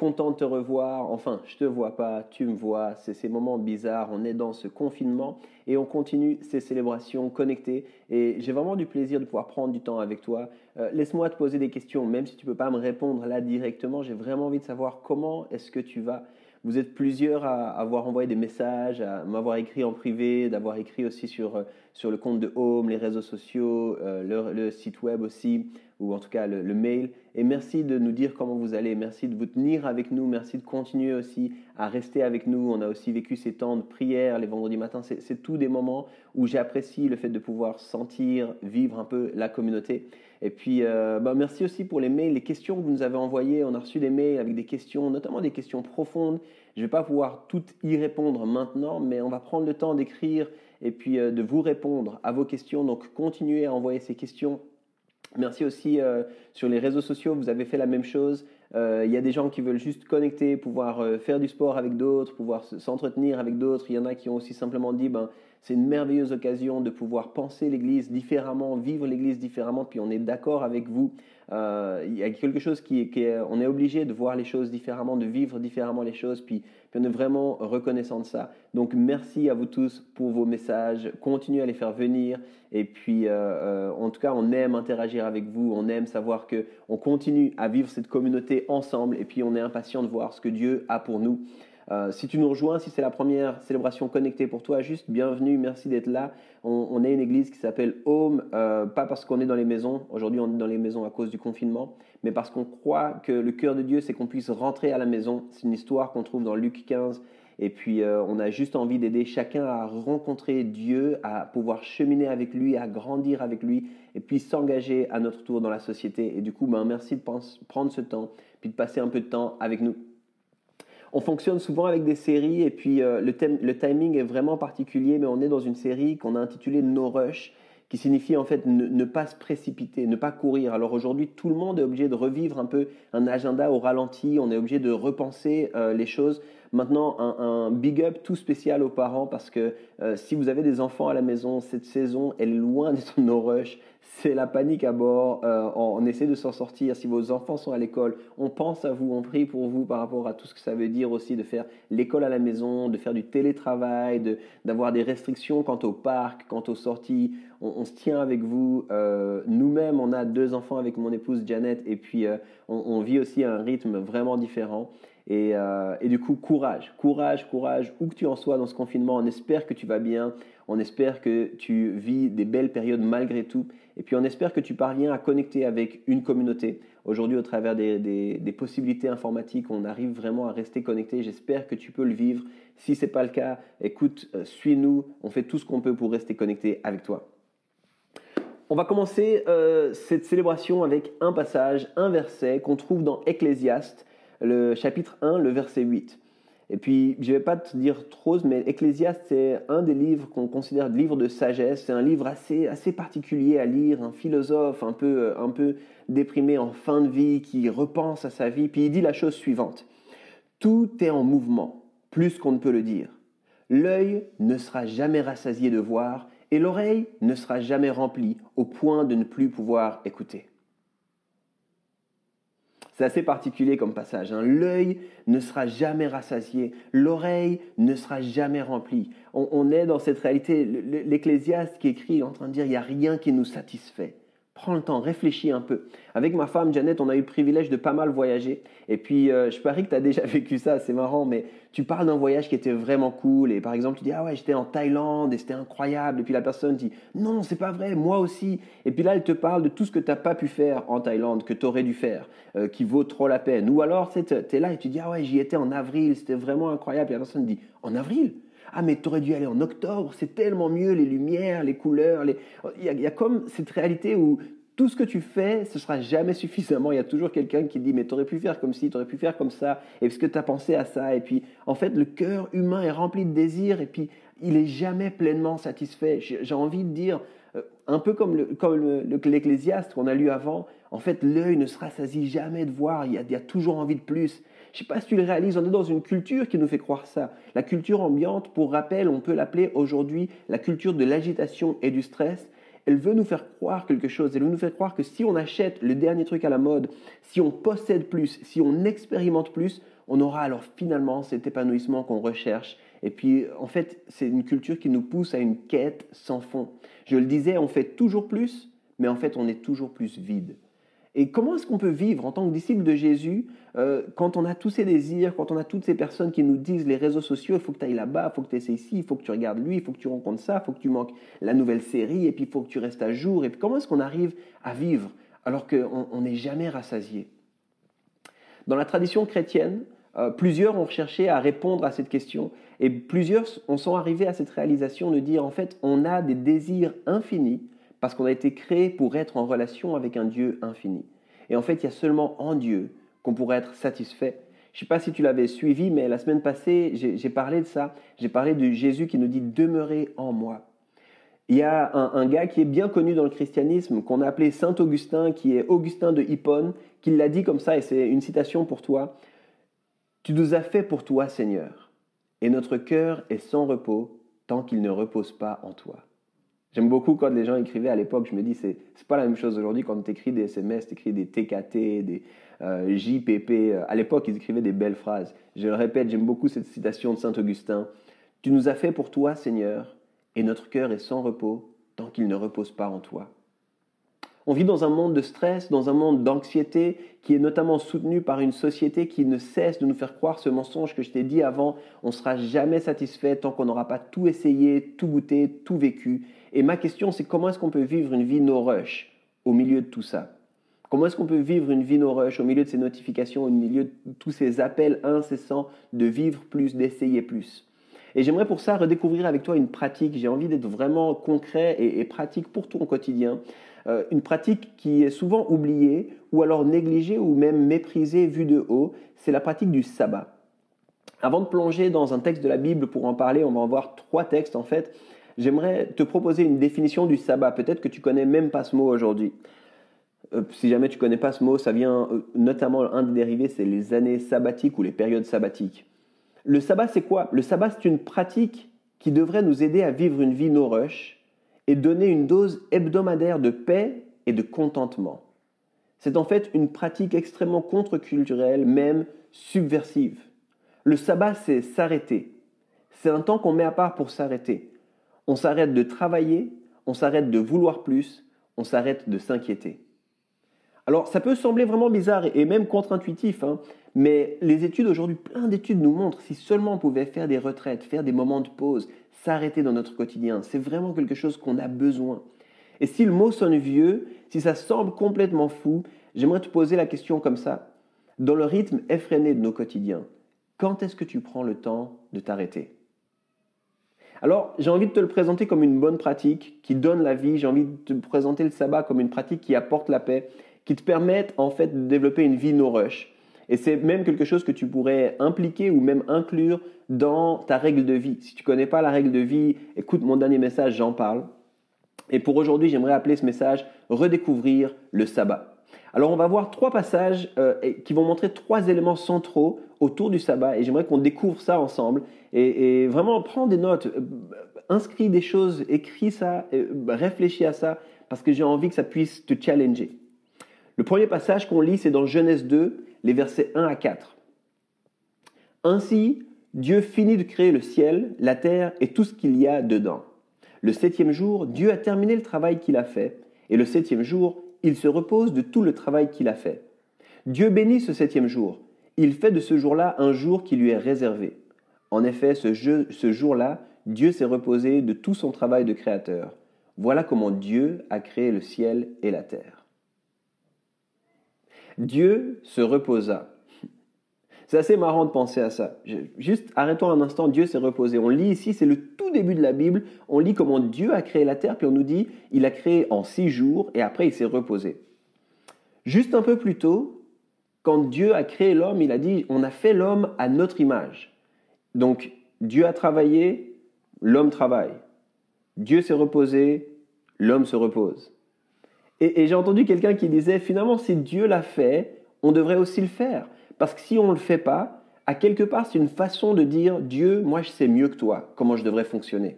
content de te revoir. Enfin, je te vois pas, tu me vois. C'est ces moments bizarres. On est dans ce confinement et on continue ces célébrations connectées. Et j'ai vraiment du plaisir de pouvoir prendre du temps avec toi. Euh, Laisse-moi te poser des questions, même si tu peux pas me répondre là directement. J'ai vraiment envie de savoir comment est-ce que tu vas. Vous êtes plusieurs à avoir envoyé des messages, à m'avoir écrit en privé, d'avoir écrit aussi sur, euh, sur le compte de Home, les réseaux sociaux, euh, le, site web aussi, ou en tout cas le, le mail. Et merci de nous dire comment vous allez, merci de vous tenir avec nous, merci de continuer aussi à rester avec nous. On a aussi vécu ces temps de prière les vendredis matins. C'est tous des moments où j'apprécie le fait de pouvoir sentir, vivre un peu la communauté. Et puis, euh, bah, merci aussi pour les mails, les questions que vous nous avez envoyées. On a reçu des mails avec des questions, notamment des questions profondes. Je ne vais pas pouvoir toutes y répondre maintenant, mais on va prendre le temps d'écrire et puis euh, de vous répondre à vos questions. Donc, continuez à envoyer ces questions Merci aussi euh, sur les réseaux sociaux, vous avez fait la même chose. Euh, Il y a des gens qui veulent juste connecter, pouvoir faire du sport avec d'autres, pouvoir se- s'entretenir avec d'autres. Il y en a qui ont aussi simplement dit, ben, c'est une merveilleuse occasion de pouvoir penser l'Église différemment, vivre l'Église différemment. Puis on est d'accord avec vous. Euh, il y a quelque chose qui est, qui est- on est obligé de voir les choses différemment, de vivre différemment les choses. Puis, on est vraiment reconnaissant de ça. Donc merci à vous tous pour vos messages. Continuez à les faire venir. Et puis, euh, euh, en tout cas, on aime interagir avec vous. On aime savoir que on continue à vivre cette communauté ensemble. Et puis, on est impatient de voir ce que Dieu a pour nous. Euh, si tu nous rejoins, si c'est la première célébration connectée pour toi, juste bienvenue, merci d'être là. On, est une église qui s'appelle Home, euh, pas parce qu'on est dans les maisons, aujourd'hui on est dans les maisons à cause du confinement, mais parce qu'on croit que le cœur de Dieu, c'est qu'on puisse rentrer à la maison. C'est une histoire qu'on trouve dans Luc 15. Et puis euh, on a juste envie d'aider chacun à rencontrer Dieu, à pouvoir cheminer avec lui, à grandir avec lui, et puis s'engager à notre tour dans la société. Et du coup, ben, merci de prendre ce temps, puis de passer un peu de temps avec nous. On fonctionne souvent avec des séries et puis euh, le, thème- le timing est vraiment particulier, mais on est dans une série qu'on a intitulée No Rush, qui signifie en fait ne, pas se précipiter, ne pas courir. Alors aujourd'hui, tout le monde est obligé de revivre un peu un agenda au ralenti, on est obligé de repenser euh, les choses. Maintenant, un, big up tout spécial aux parents parce que euh, si vous avez des enfants à la maison, cette saison, elle est loin d'être no rush. C'est la panique à bord. Euh, on, essaie de s'en sortir. Si vos enfants sont à l'école, on pense à vous, on prie pour vous par rapport à tout ce que ça veut dire aussi de faire l'école à la maison, de faire du télétravail, d'avoir des restrictions quant au parc, quant aux sorties. On, se tient avec vous. Euh, Nous-mêmes, on a deux enfants avec mon épouse Janet et puis on, on vit aussi à un rythme vraiment différent. Et, euh, et du coup, courage, courage, courage, où que tu en sois dans ce confinement, on espère que tu vas bien, on espère que tu vis des belles périodes malgré tout, et puis on espère que tu parviens à connecter avec une communauté. Aujourd'hui, au travers des possibilités informatiques, on arrive vraiment à rester connecté. J'espère que tu peux le vivre. Si ce n'est pas le cas, écoute, euh, suis-nous, on fait tout ce qu'on peut pour rester connecté avec toi. On va commencer euh, cette célébration avec un passage, un verset qu'on trouve dans Ecclésiaste, le chapitre 1, le verset 8. Et puis, je ne vais pas te dire trop, mais Ecclésiaste, c'est un des livres qu'on considère livre de sagesse. C'est un livre assez, assez particulier à lire, un philosophe un peu, un peu déprimé en fin de vie, qui repense à sa vie. Puis il dit la chose suivante. Tout est en mouvement, plus qu'on ne peut le dire. L'œil ne sera jamais rassasié de voir et l'oreille ne sera jamais remplie au point de ne plus pouvoir écouter. C'est assez particulier comme passage. hein. L'œil ne sera jamais rassasié, l'oreille ne sera jamais remplie. On, on est dans cette réalité. Le- le- L'Ecclésiaste qui écrit est en train de dire il n'y a rien qui nous satisfait. Prends le temps, réfléchis un peu. Avec ma femme Janet, on a eu le privilège de pas mal voyager. Et puis, euh, je parie que tu as déjà vécu ça, c'est marrant, mais tu parles d'un voyage qui était vraiment cool. Et par exemple, tu dis Ah ouais, j'étais en Thaïlande et c'était incroyable. Et puis la personne dit Non, c'est pas vrai, moi aussi. Et puis là, elle te parle de tout ce que tu n'as pas pu faire en Thaïlande, que tu aurais dû faire, euh, qui vaut trop la peine. Ou alors, tu es là et tu dis Ah ouais, j'y étais en avril, c'était vraiment incroyable. Et la personne dit En avril? Ah mais t'aurais dû aller en octobre, c'est tellement mieux, les lumières, les couleurs. Il, y a, comme cette réalité où tout ce que tu fais, ce sera jamais suffisamment. Il y a toujours quelqu'un qui dit, mais tu aurais pu faire comme ci, tu aurais pu faire comme ça, et est-ce que tu as pensé à ça Et puis, en fait, le cœur humain est rempli de désirs, et puis, il est jamais pleinement satisfait. J'ai envie de dire, euh, un peu comme l'Ecclésiaste qu'on a lu avant, en fait, l'œil ne se rassasie jamais de voir, il il y a toujours envie de plus. Je ne sais pas si tu le réalises, on est dans une culture qui nous fait croire ça. La culture ambiante, pour rappel, on peut l'appeler aujourd'hui la culture de l'agitation et du stress elle veut nous faire croire quelque chose. Elle veut nous faire croire que si on achète le dernier truc à la mode, si on possède plus, si on expérimente plus, on aura alors finalement cet épanouissement qu'on recherche. Et puis, en fait, c'est une culture qui nous pousse à une quête sans fond. Je le disais, on fait toujours plus, mais en fait, on est toujours plus vide. Et comment est-ce qu'on peut vivre en tant que disciple de Jésus euh, quand on a tous ces désirs, quand on a toutes ces personnes qui nous disent les réseaux sociaux, il faut que tu ailles là-bas, il faut que tu essaies ici, il faut que tu regardes lui, il faut que tu rencontres ça, il faut que tu manques la nouvelle série, et puis il faut que tu restes à jour. Et puis comment est-ce qu'on arrive à vivre alors qu'on n'est jamais rassasié? Dans la tradition chrétienne, euh, plusieurs ont cherché à répondre à cette question, et plusieurs sont arrivés à cette réalisation de dire en fait, on a des désirs infinis parce qu'on a été créé pour être en relation avec un Dieu infini. Et en fait, il y a seulement en Dieu qu'on pourrait être satisfait. Je ne sais pas si tu l'avais suivi, mais la semaine passée, j'ai parlé de ça. J'ai parlé de Jésus qui nous dit Demeurez en moi. Il y a un, gars qui est bien connu dans le christianisme, qu'on a appelé Saint Augustin, qui est Augustin de Hippone, qui l'a dit comme ça, et c'est une citation pour toi. Tu nous as fait pour toi, Seigneur, et notre cœur est sans repos tant qu'il ne repose pas en toi. J'aime beaucoup quand les gens écrivaient à l'époque, je me dis, c'est, n'est pas la même chose aujourd'hui quand tu écris des SMS, tu écris des TKT, des euh, JPP. À l'époque, ils écrivaient des belles phrases. Je le répète, j'aime beaucoup cette citation de Saint Augustin. Tu nous as fait pour toi, Seigneur, et notre cœur est sans repos tant qu'il ne repose pas en toi. On vit dans un monde de stress, dans un monde d'anxiété qui est notamment soutenu par une société qui ne cesse de nous faire croire ce mensonge que je t'ai dit avant. On ne sera jamais satisfait tant qu'on n'aura pas tout essayé, tout goûté, tout vécu. Et ma question, c'est comment est-ce qu'on peut vivre une vie no rush au milieu de tout ça? Comment est-ce qu'on peut vivre une vie no rush au milieu de ces notifications, au milieu de tous ces appels incessants de vivre plus, d'essayer plus? Et j'aimerais pour ça redécouvrir avec toi une pratique. J'ai envie d'être vraiment concret et, pratique pour ton quotidien. Euh, une pratique qui est souvent oubliée ou alors négligée ou même méprisée vue de haut, c'est la pratique du sabbat. Avant de plonger dans un texte de la Bible pour en parler, on va en voir trois textes en fait j'aimerais te proposer une définition du sabbat. Peut-être que tu connais même pas ce mot aujourd'hui. Euh, si jamais tu connais pas ce mot, ça vient euh, notamment un des dérivés, c'est les années sabbatiques ou les périodes sabbatiques. Le sabbat, c'est quoi? Le sabbat, c'est une pratique qui devrait nous aider à vivre une vie no rush et donner une dose hebdomadaire de paix et de contentement. C'est en fait une pratique extrêmement contre-culturelle, même subversive. Le sabbat, c'est s'arrêter. C'est un temps qu'on met à part pour s'arrêter. On s'arrête de travailler, on s'arrête de vouloir plus, on s'arrête de s'inquiéter. Alors ça peut sembler vraiment bizarre et même contre-intuitif, hein, mais les études aujourd'hui, plein d'études nous montrent si seulement on pouvait faire des retraites, faire des moments de pause, s'arrêter dans notre quotidien, c'est vraiment quelque chose qu'on a besoin. Et si le mot sonne vieux, si ça semble complètement fou, j'aimerais te poser la question comme ça. Dans le rythme effréné de nos quotidiens, quand est-ce que tu prends le temps de t'arrêter? Alors, j'ai envie de te le présenter comme une bonne pratique qui donne la vie. J'ai envie de te présenter le sabbat comme une pratique qui apporte la paix, qui te permette en fait de développer une vie no rush. Et c'est même quelque chose que tu pourrais impliquer ou même inclure dans ta règle de vie. Si tu connais pas la règle de vie, écoute mon dernier message, j'en parle. Et pour aujourd'hui, j'aimerais appeler ce message Redécouvrir le sabbat. Alors on va voir trois passages euh, qui vont montrer trois éléments centraux autour du sabbat et j'aimerais qu'on découvre ça ensemble et, vraiment prends des notes, euh, inscris des choses, écris ça, réfléchis à ça parce que j'ai envie que ça puisse te challenger. Le premier passage qu'on lit, c'est dans Genèse 2, les versets 1 à 4. Ainsi, Dieu finit de créer le ciel, la terre et tout ce qu'il y a dedans. Le septième jour, Dieu a terminé le travail qu'il a fait, et le septième jour, il se repose de tout le travail qu'il a fait. Dieu bénit ce septième jour. Il fait de ce jour-là un jour qui lui est réservé. En effet, ce, jour-là, Dieu s'est reposé de tout son travail de créateur. Voilà comment Dieu a créé le ciel et la terre. Dieu se reposa. C'est assez marrant de penser à ça. Juste arrêtons un instant, Dieu s'est reposé. On lit ici, c'est le tout début de la Bible, on lit comment Dieu a créé la terre, puis on nous dit, il a créé en six jours, et après il s'est reposé. Juste un peu plus tôt, quand Dieu a créé l'homme, il a dit, on a fait l'homme à notre image. Donc Dieu a travaillé, l'homme travaille. Dieu s'est reposé, l'homme se repose. Et, j'ai entendu quelqu'un qui disait, finalement, si Dieu l'a fait, on devrait aussi le faire. Parce que si on ne le fait pas, à quelque part, c'est une façon de dire, Dieu, moi, je sais mieux que toi comment je devrais fonctionner.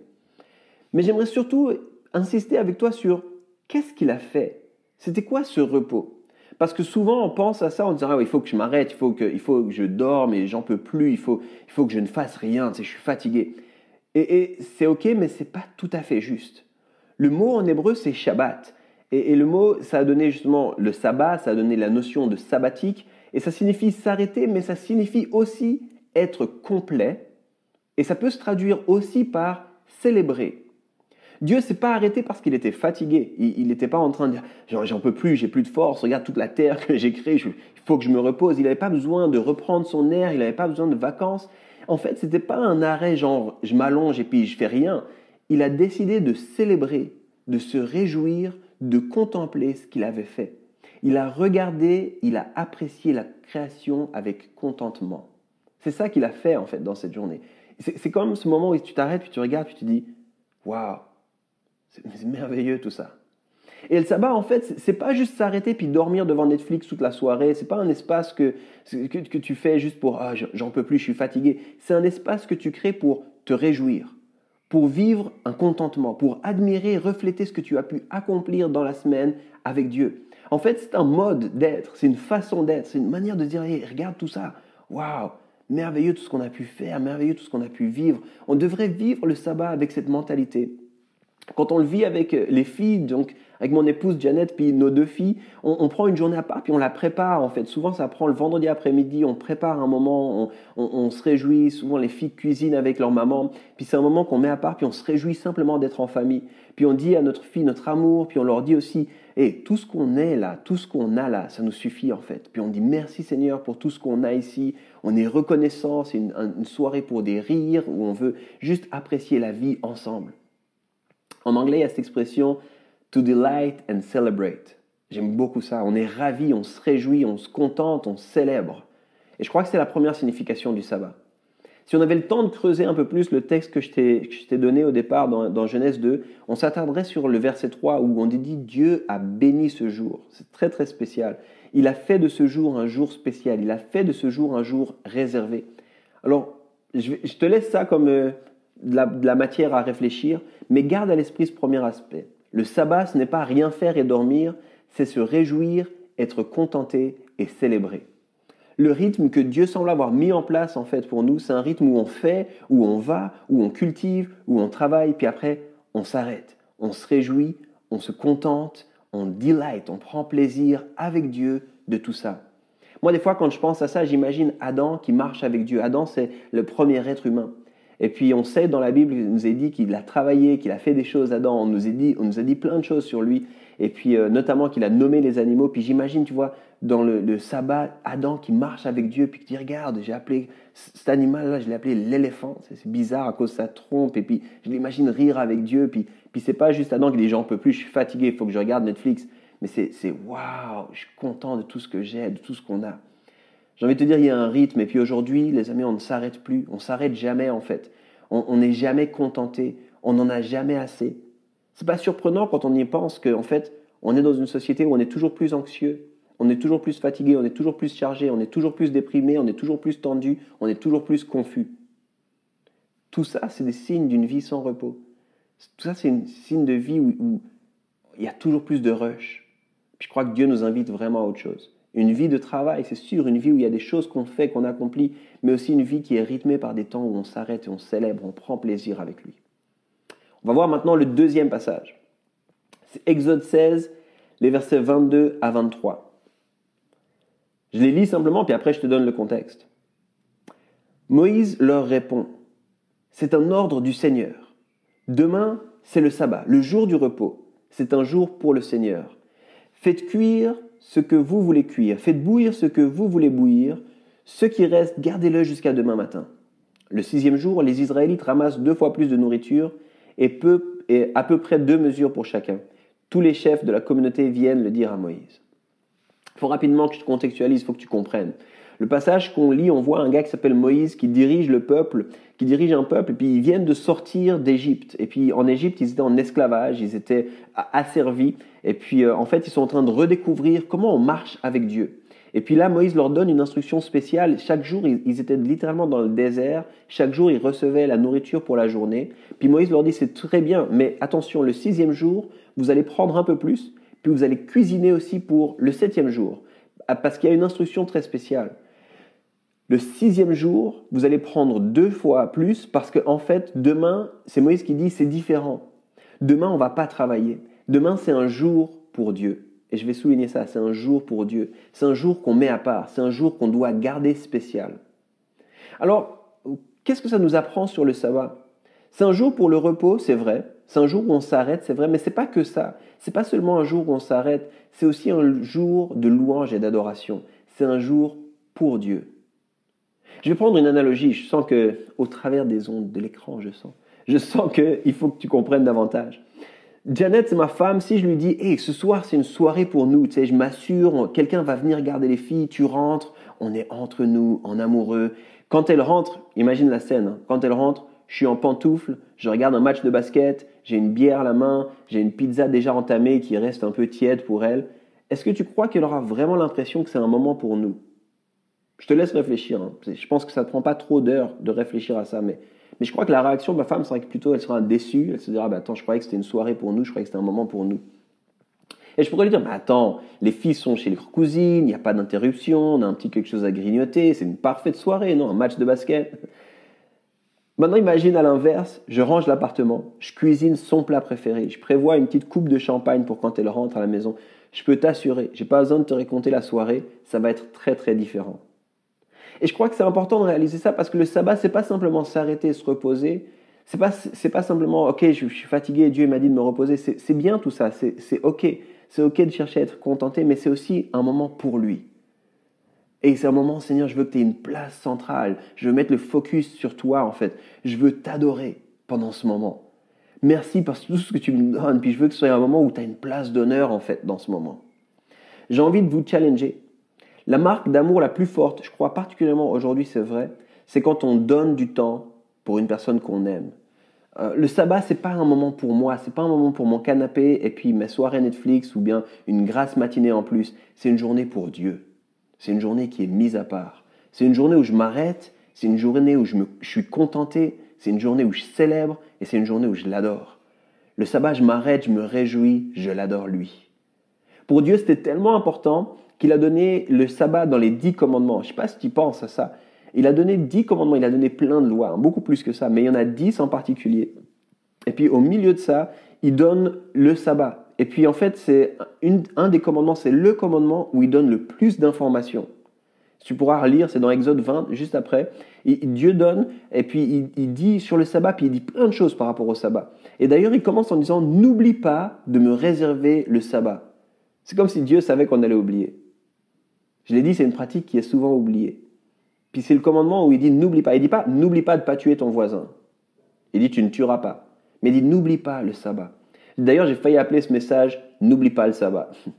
Mais j'aimerais surtout insister avec toi sur qu'est-ce qu'il a fait C'était quoi ce repos? Parce que souvent on pense à ça en disant ah, il faut que je m'arrête, il faut que, il faut que je dorme et j'en peux plus, il faut, il faut que je ne fasse rien, je suis fatigué. Et, et c'est ok, mais c'est pas tout à fait juste. Le mot en hébreu c'est Shabbat. Et, le mot, ça a donné justement le sabbat, ça a donné la notion de sabbatique, et ça signifie s'arrêter, mais ça signifie aussi être complet, et ça peut se traduire aussi par célébrer. Dieu s'est pas arrêté parce qu'il était fatigué. Il n'était pas en train de dire j'en peux plus, j'ai plus de force, regarde toute la terre que j'ai créée, il faut que je me repose. Il n'avait pas besoin de reprendre son air, il n'avait pas besoin de vacances. En fait, ce n'était pas un arrêt genre je m'allonge et puis je fais rien. Il a décidé de célébrer, de se réjouir de contempler ce qu'il avait fait. Il a regardé, il a apprécié la création avec contentement. C'est ça qu'il a fait en fait dans cette journée. C'est comme ce moment où tu t'arrêtes, puis tu regardes, puis tu dis Waouh, c'est merveilleux tout ça. Et le sabbat, en fait, c'est pas juste s'arrêter puis dormir devant Netflix toute la soirée. C'est pas un espace que, que, que tu fais juste pour ah, j'en peux plus, je suis fatigué. C'est un espace que tu crées pour te réjouir, pour vivre un contentement, pour admirer, refléter ce que tu as pu accomplir dans la semaine avec Dieu. En fait, c'est un mode d'être, c'est une façon d'être, c'est une manière de dire, regarde tout ça, waouh, merveilleux tout ce qu'on a pu faire, merveilleux tout ce qu'on a pu vivre. On devrait vivre le sabbat avec cette mentalité. Quand on le vit avec les filles, donc avec mon épouse Janet, puis nos deux filles, on, prend une journée à part, puis on la prépare en fait. Souvent, ça prend le vendredi après-midi, on prépare un moment, on, se réjouit. Souvent, les filles cuisinent avec leur maman, puis c'est un moment qu'on met à part, puis on se réjouit simplement d'être en famille. Puis on dit à notre fille notre amour, puis on leur dit aussi, et tout ce qu'on est là, tout ce qu'on a là, ça nous suffit en fait. Puis on dit merci Seigneur pour tout ce qu'on a ici. On est reconnaissant, c'est une soirée pour des rires où on veut juste apprécier la vie ensemble. En anglais, il y a cette expression to delight and celebrate. J'aime beaucoup ça. On est ravi, on se réjouit, on se contente, on célèbre. Et je crois que c'est la première signification du sabbat. Si on avait le temps de creuser un peu plus le texte que je t'ai donné au départ dans, Genèse 2, on s'attarderait sur le verset 3 où on dit Dieu a béni ce jour. C'est très très spécial. Il a fait de ce jour un jour spécial. Il a fait de ce jour un jour réservé. Alors, je, te laisse ça comme euh, de la matière à réfléchir, mais garde à l'esprit ce premier aspect. Le sabbat, ce n'est pas rien faire et dormir, c'est se réjouir, être contenté et célébrer. Le rythme que Dieu semble avoir mis en place en fait pour nous, c'est un rythme où on fait, où on va, où on cultive, où on travaille, puis après on s'arrête, on se réjouit, on se contente, on delight, on prend plaisir avec Dieu de tout ça. Moi, des fois, quand je pense à ça, j'imagine Adam qui marche avec Dieu. Adam, c'est le premier être humain. Et puis on sait dans la Bible, il nous est dit qu'il a travaillé, qu'il a fait des choses Adam, on nous, a dit, on nous a dit plein de choses sur lui, et puis euh, notamment qu'il a nommé les animaux, puis j'imagine, tu vois, dans le, sabbat, Adam qui marche avec Dieu, puis qui dit, regarde, j'ai appelé cet animal-là, je l'ai appelé l'éléphant, c'est bizarre à cause de sa trompe, et puis je l'imagine rire avec Dieu, puis, puis c'est pas juste Adam qui dit, j'en peux plus, je suis fatigué, il faut que je regarde Netflix, mais c'est waouh, je suis content de tout ce que j'ai, de tout ce qu'on a. J'ai envie de te dire, il y a un rythme. Et puis aujourd'hui, les amis, on ne s'arrête plus. On s'arrête jamais, en fait. On n'est jamais contenté. On n'en a jamais assez. C'est pas surprenant quand on y pense qu'en fait, on est dans une société où on est toujours plus anxieux, on est toujours plus fatigué, on est toujours plus chargé, on est toujours plus déprimé, on est toujours plus tendu, on est toujours plus confus. Tout ça, c'est des signes d'une vie sans repos. Tout ça, c'est un signe de vie où, il y a toujours plus de rush. je crois que Dieu nous invite vraiment à autre chose. Une vie de travail, c'est sûr, une vie où il y a des choses qu'on fait, qu'on accomplit, mais aussi une vie qui est rythmée par des temps où on s'arrête et on célèbre, on prend plaisir avec lui. On va voir maintenant le deuxième passage. C'est Exode 16, les versets 22 à 23. Je les lis simplement, puis après je te donne le contexte. Moïse leur répond, C'est un ordre du Seigneur. Demain, c'est le sabbat, le jour du repos. C'est un jour pour le Seigneur. Faites cuire ce que vous voulez cuire, faites bouillir ce que vous voulez bouillir, Ce qui reste, gardez-le jusqu'à demain matin. Le sixième jour, les Israélites ramassent deux fois plus de nourriture et, à peu près deux mesures pour chacun. Tous les chefs de la communauté viennent le dire à Moïse. Il faut rapidement que je te contextualise, il faut que tu comprennes. Le passage qu'on lit, on voit un gars qui s'appelle Moïse qui dirige le peuple, qui dirige un peuple, et puis ils viennent de sortir d'Égypte. Et puis en Égypte, ils étaient en esclavage, ils étaient asservis, et puis euh, en fait, ils sont en train de redécouvrir comment on marche avec Dieu. Et puis là, Moïse leur donne une instruction spéciale. Chaque jour, ils étaient littéralement dans le désert. Chaque jour, ils recevaient la nourriture pour la journée. Puis Moïse leur dit, c'est très bien, mais attention, le sixième jour, vous allez prendre un peu plus, puis vous allez cuisiner aussi pour le septième jour. Ah, parce qu'il y a une instruction très spéciale. Le sixième jour, vous allez prendre deux fois plus parce qu'en en fait, demain, c'est Moïse qui dit c'est différent. Demain, on va pas travailler. Demain, c'est un jour pour Dieu. Et je vais souligner ça, c'est un jour pour Dieu. C'est un jour qu'on met à part. C'est un jour qu'on doit garder spécial. Alors, qu'est-ce que ça nous apprend sur le sabbat? C'est un jour pour le repos, c'est vrai. C'est un jour où on s'arrête, c'est vrai, mais c'est pas que ça. C'est pas seulement un jour où on s'arrête, c'est aussi un jour de louange et d'adoration. C'est un jour pour Dieu. Je vais prendre une analogie. Je sens que, au travers des ondes de l'écran, je sens, je sens qu'il faut que tu comprennes davantage. Janet, c'est ma femme. Si je lui dis, hey, ce soir, c'est une soirée pour nous, tu sais, je m'assure, quelqu'un va venir garder les filles, tu rentres, on est entre nous, en amoureux. Quand elle rentre, imagine la scène, hein. quand elle rentre, je suis en pantoufle, je regarde un match de basket, j'ai une bière à la main, j'ai une pizza déjà entamée qui reste un peu tiède pour elle. Est-ce que tu crois qu'elle aura vraiment l'impression que c'est un moment pour nous? Je te laisse réfléchir. Hein. Je pense que ça ne prend pas trop d'heures de réfléchir à ça, mais, mais je crois que la réaction de ma femme serait que plutôt elle sera déçue. Elle se dira bah, Attends, je croyais que c'était une soirée pour nous, je croyais que c'était un moment pour nous. Et je pourrais lui dire bah, Attends, les filles sont chez leurs cousines, il n'y a pas d'interruption, on a un petit quelque chose à grignoter, c'est une parfaite soirée, non Un match de basket. Maintenant, imagine à l'inverse, je range l'appartement, je cuisine son plat préféré, je prévois une petite coupe de champagne pour quand elle rentre à la maison. Je peux t'assurer, j'ai pas besoin de te raconter la soirée, ça va être très très différent. Et je crois que c'est important de réaliser ça parce que le sabbat, c'est pas simplement s'arrêter et se reposer. C'est pas, c'est pas simplement, ok, je, suis fatigué, Dieu m'a dit de me reposer. C'est bien tout ça, c'est ok. C'est ok de chercher à être contenté, mais c'est aussi un moment pour lui. Et c'est un moment, Seigneur, je veux que tu aies une place centrale. Je veux mettre le focus sur toi, en fait. Je veux t'adorer pendant ce moment. Merci pour tout ce que tu me donnes. Puis je veux que ce soit un moment où tu as une place d'honneur, en fait, dans ce moment. J'ai envie de vous challenger la marque d'amour la plus forte, je crois particulièrement aujourd'hui c'est vrai, c'est quand on donne du temps pour une personne qu'on aime. Euh, le sabbat, c'est pas un moment pour moi, c'est pas un moment pour mon canapé et puis mes soirées Netflix ou bien une grasse matinée en plus. C'est une journée pour Dieu. C'est une journée qui est mise à part. C'est une journée où je m'arrête, c'est une journée où je, me, je suis contenté, c'est une journée où je célèbre et c'est une journée où je l'adore. Le sabbat, je m'arrête, je me réjouis, je l'adore lui. Pour Dieu, c'était tellement important qu'il a donné le sabbat dans les dix commandements. Je sais pas si tu penses à ça. Il a donné dix commandements, il a donné plein de lois, hein, beaucoup plus que ça, mais il y en a dix en particulier. Et puis au milieu de ça, il donne le sabbat. Et puis en fait, c'est un des commandements, c'est le commandement où il donne le plus d'informations. Tu pourras relire, c'est dans Exode 20, juste après. Dieu donne, et puis il, il, dit sur le sabbat, puis il dit plein de choses par rapport au sabbat. Et d'ailleurs, il commence en disant, n'oublie pas de me réserver le sabbat. C'est comme si Dieu savait qu'on allait oublier. Je l'ai dit, c'est une pratique qui est souvent oubliée. Puis c'est le commandement où il dit n'oublie pas. Il dit pas n'oublie pas de pas tuer ton voisin. Il dit tu ne tueras pas. Mais il dit n'oublie pas le sabbat. D'ailleurs, j'ai failli appeler ce message n'oublie pas le sabbat.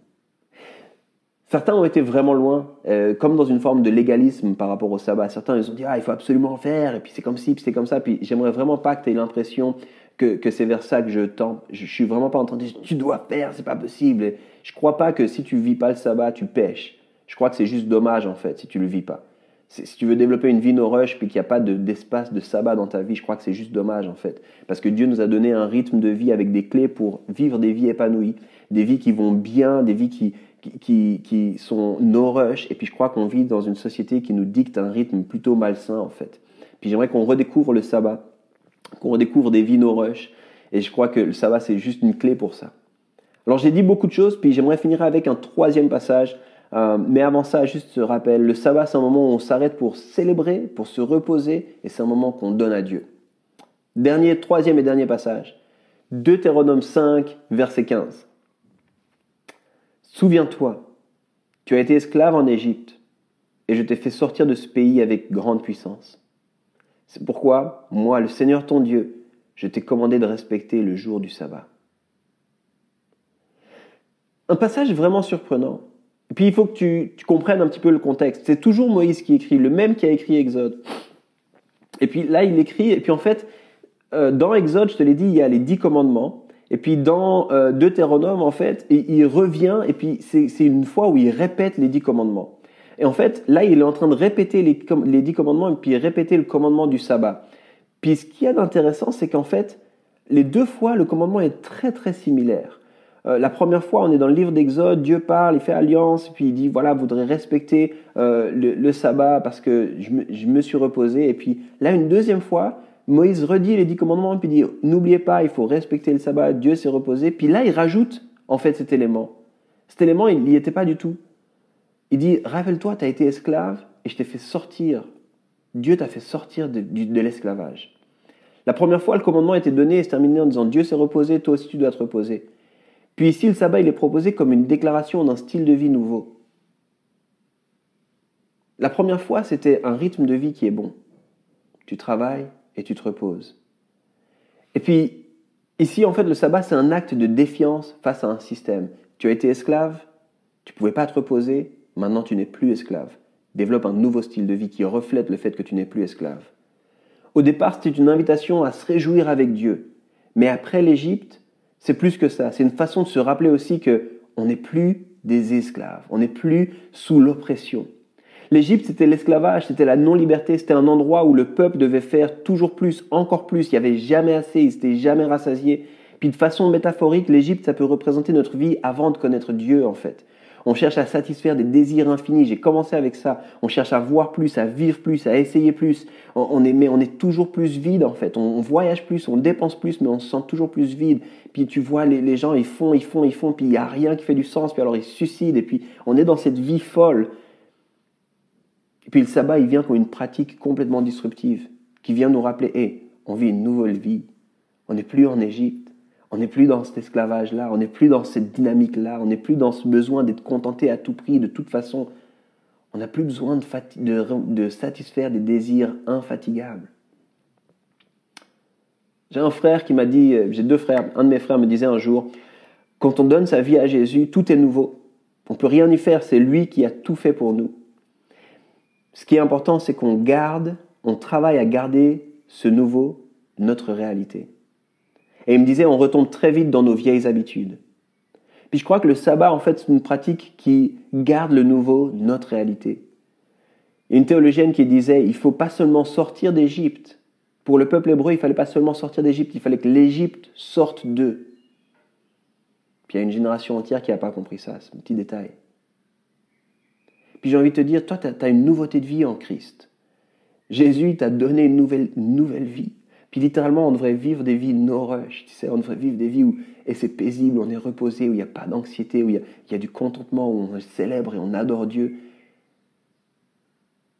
Certains ont été vraiment loin, euh, comme dans une forme de légalisme par rapport au sabbat. Certains ils ont dit ah il faut absolument en faire et puis c'est comme ci puis c'est comme ça. Puis j'aimerais vraiment pas que tu aies l'impression que, que c'est vers ça que je tends. Je, suis vraiment pas en train de dire tu dois faire, c'est pas possible. Je crois pas que si tu vis pas le sabbat, tu pêches. Je crois que c'est juste dommage en fait si tu le vis pas. Si tu veux développer une vie no rush puis qu'il n'y a pas d'espace de, sabbat dans ta vie, je crois que c'est juste dommage en fait. Parce que Dieu nous a donné un rythme de vie avec des clés pour vivre des vies épanouies, des vies qui vont bien, des vies qui, qui, qui sont no rush. Et puis je crois qu'on vit dans une société qui nous dicte un rythme plutôt malsain en fait. Puis j'aimerais qu'on redécouvre le sabbat, qu'on redécouvre des vies no rush. Et je crois que le sabbat c'est juste une clé pour ça. Alors j'ai dit beaucoup de choses, puis j'aimerais finir avec un troisième passage euh, mais avant ça, juste ce rappel, le sabbat, c'est un moment où on s'arrête pour célébrer, pour se reposer, et c'est un moment qu'on donne à Dieu. Dernier, troisième et dernier passage. Deutéronome 5, verset 15. Souviens-toi, tu as été esclave en Égypte. et je t'ai fait sortir de ce pays avec grande puissance. C'est pourquoi, moi, le Seigneur ton Dieu, je t'ai commandé de respecter le jour du sabbat. Un passage vraiment surprenant. Et puis il faut que tu, comprennes un petit peu le contexte. C'est toujours Moïse qui écrit, le même qui a écrit Exode. Et puis là, il écrit, et puis en fait, euh, dans Exode, je te l'ai dit, il y a les dix commandements. Et puis dans euh, Deutéronome, en fait, il revient, et puis c'est une fois où il répète les dix commandements. Et en fait, là, il est en train de répéter les, les dix commandements et puis répéter le commandement du sabbat. Puis ce qu'il y a d'intéressant, c'est qu'en fait, les deux fois, le commandement est très très similaire. Euh, la première fois, on est dans le livre d'Exode, Dieu parle, il fait alliance, puis il dit, voilà, vous voudrez respecter euh, le, sabbat parce que je me, suis reposé. Et puis là, une deuxième fois, Moïse redit les dix commandements, puis dit, n'oubliez pas, il faut respecter le sabbat, Dieu s'est reposé. Puis là, il rajoute en fait cet élément. Cet élément, il n'y était pas du tout. Il dit, rappelle-toi, tu as été esclave et je t'ai fait sortir. Dieu t'a fait sortir de, de l'esclavage. La première fois, le commandement était donné et se terminait en disant Dieu s'est reposé, toi aussi tu dois te reposer. Puis ici, le sabbat, il est proposé comme une déclaration d'un style de vie nouveau. La première fois, c'était un rythme de vie qui est bon. Tu travailles et tu te reposes. Et puis, ici, en fait, le sabbat, c'est un acte de défiance face à un système. Tu as été esclave, tu ne pouvais pas te reposer, maintenant tu n'es plus esclave. Développe un nouveau style de vie qui reflète le fait que tu n'es plus esclave. Au départ, c'était une invitation à se réjouir avec Dieu. Mais après l'Égypte, c'est plus que ça. C'est une façon de se rappeler aussi que on n'est plus des esclaves. On n'est plus sous l'oppression. L'Égypte, c'était l'esclavage, c'était la non-liberté, c'était un endroit où le peuple devait faire toujours plus, encore plus. Il n'y avait jamais assez, il s'était jamais rassasié. Puis de façon métaphorique, l'Égypte, ça peut représenter notre vie avant de connaître Dieu, en fait. On cherche à satisfaire des désirs infinis. J'ai commencé avec ça. On cherche à voir plus, à vivre plus, à essayer plus. On, est, toujours plus vide en fait. On, voyage plus, on dépense plus, mais on se sent toujours plus vide. Puis tu vois les, gens, ils font, ils font, ils font, puis il n'y a rien qui fait du sens. Puis alors ils se suicident. Et puis on est dans cette vie folle. Et puis le sabbat, il vient comme une pratique complètement disruptive, qui vient nous rappeler, hé, on vit une nouvelle vie. On n'est plus en Égypte. On n'est plus dans cet esclavage-là, on n'est plus dans cette dynamique-là, on n'est plus dans ce besoin d'être contenté à tout prix, de toute façon. On n'a plus besoin de, satisfaire des désirs infatigables. J'ai un frère qui m'a dit, euh, j'ai deux frères, un de mes frères me disait un jour, quand on donne sa vie à Jésus, tout est nouveau. On ne peut rien y faire, c'est lui qui a tout fait pour nous. Ce qui est important, c'est qu'on garde, on travaille à garder ce nouveau, notre réalité. Et il me disait, on retombe très vite dans nos vieilles habitudes. Puis je crois que le sabbat, en fait, c'est une pratique qui garde le nouveau, notre réalité. Une théologienne qui disait, il faut pas seulement sortir d'Égypte. Pour le peuple hébreu, il fallait pas seulement sortir d'Égypte, il fallait que l'Égypte sorte d'eux. Puis il y a une génération entière qui n'a pas compris ça, un petit détail. Puis j'ai envie de te dire, toi, tu as, une nouveauté de vie en Christ. Jésus t'a donné une nouvelle, une nouvelle vie. Puis littéralement, on devrait vivre des vies no rush, tu sais, on devrait vivre des vies où et c'est paisible, on est reposé, où il n'y a pas d'anxiété, où il y, a, du contentement, où on célèbre et on adore Dieu.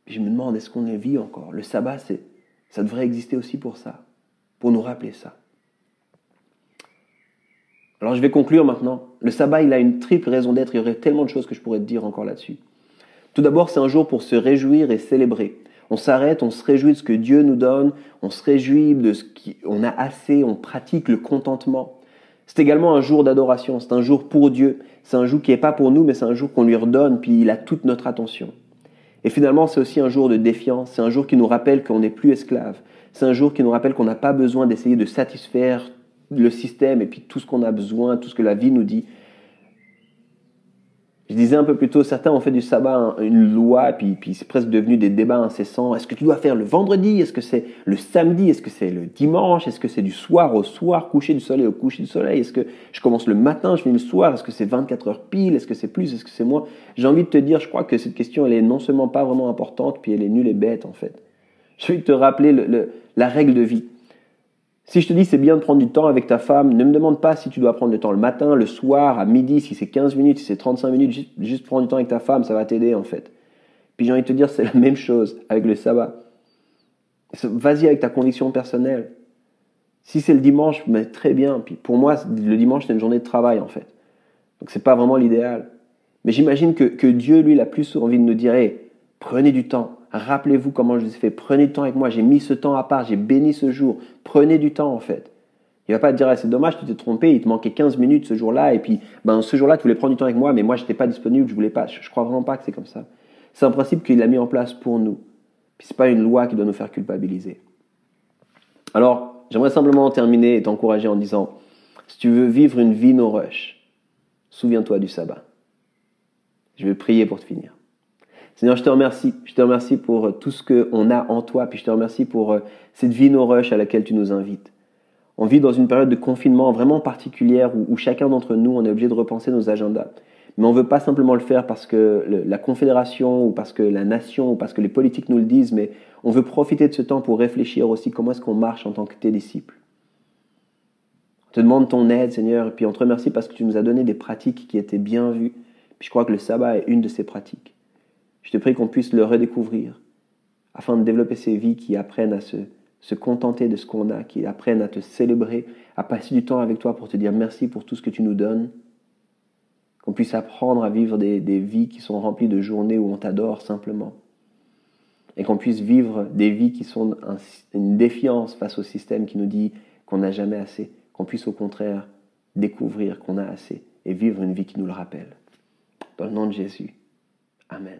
Je me demande, est-ce qu'on est vit encore? Le sabbat, c'est, ça devrait exister aussi pour ça, pour nous rappeler ça. Alors je vais conclure maintenant. Le sabbat, il a une triple raison d'être. Il y aurait tellement de choses que je pourrais te dire encore là-dessus. Tout d'abord, c'est un jour pour se réjouir et célébrer. On s'arrête, on se réjouit de ce que Dieu nous donne, on se réjouit de ce qu'on a assez, on pratique le contentement. C'est également un jour d'adoration, c'est un jour pour Dieu, c'est un jour qui n'est pas pour nous, mais c'est un jour qu'on lui redonne, puis il a toute notre attention. Et finalement, c'est aussi un jour de défiance, c'est un jour qui nous rappelle qu'on n'est plus esclave, c'est un jour qui nous rappelle qu'on n'a pas besoin d'essayer de satisfaire le système et puis tout ce qu'on a besoin, tout ce que la vie nous dit, je disais un peu plus tôt, certains ont fait du sabbat une loi, puis, puis c'est presque devenu des débats incessants. Est-ce que tu dois faire le vendredi? Est-ce que c'est le samedi? Est-ce que c'est le dimanche? Est-ce que c'est du soir au soir, coucher du soleil au coucher du soleil? Est-ce que je commence le matin, je finis le soir? Est-ce que c'est 24 heures pile? Est-ce que c'est plus? Est-ce que c'est moins? J'ai envie de te dire, je crois que cette question, elle est non seulement pas vraiment importante, puis elle est nulle et bête en fait. Je vais te rappeler la règle de vie. Si je te dis c'est bien de prendre du temps avec ta femme, ne me demande pas si tu dois prendre le temps le matin, le soir, à midi, si c'est 15 minutes, si c'est 35 minutes, juste, prendre du temps avec ta femme, ça va t'aider en fait. Puis j'ai envie de te dire, c'est la même chose avec le sabbat. Vas-y avec ta conviction personnelle. Si c'est le dimanche, mais très bien. Puis pour moi, le dimanche, c'est une journée de travail en fait. Donc c'est pas vraiment l'idéal. Mais j'imagine que, Dieu, lui, il a plus envie de nous dire, Prenez du temps. Rappelez-vous comment je vous ai fait. Prenez du temps avec moi. J'ai mis ce temps à part. J'ai béni ce jour. Prenez du temps en fait. Il va pas te dire ah, c'est dommage, tu t'es trompé, il te manquait 15 minutes ce jour-là, et puis ben, ce jour-là, tu voulais prendre du temps avec moi, mais moi, je n'étais pas disponible, je voulais pas. Je, ne crois vraiment pas que c'est comme ça. C'est un principe qu'il a mis en place pour nous. Puis c'est pas une loi qui doit nous faire culpabiliser. Alors, j'aimerais simplement terminer et t'encourager en disant, si tu veux vivre une vie no rush, souviens-toi du sabbat. Je vais prier pour te finir. Seigneur, je te remercie. Je te remercie pour tout ce qu'on a en toi, puis je te remercie pour euh, cette vie no rush à laquelle tu nous invites. On vit dans une période de confinement vraiment particulière où, chacun d'entre nous, on est obligé de repenser nos agendas. Mais on ne veut pas simplement le faire parce que la Confédération ou parce que la nation ou parce que les politiques nous le disent, mais on veut profiter de ce temps pour réfléchir aussi comment est-ce qu'on marche en tant que tes disciples. On te demande ton aide, Seigneur, et puis on te remercie parce que tu nous as donné des pratiques qui étaient bien vues. Puis je crois que le sabbat est une de ces pratiques. Je te prie qu'on puisse le redécouvrir afin de développer ces vies qui apprennent à se contenter de ce qu'on a, qu'ils apprennent à te célébrer, à passer du temps avec toi pour te dire merci pour tout ce que tu nous donnes, qu'on puisse apprendre à vivre des, vies qui sont remplies de journées où on t'adore simplement, et qu'on puisse vivre des vies qui sont une défiance face au système qui nous dit qu'on n'a jamais assez, qu'on puisse au contraire découvrir qu'on a assez et vivre une vie qui nous le rappelle. Dans le nom de Jésus. Amen.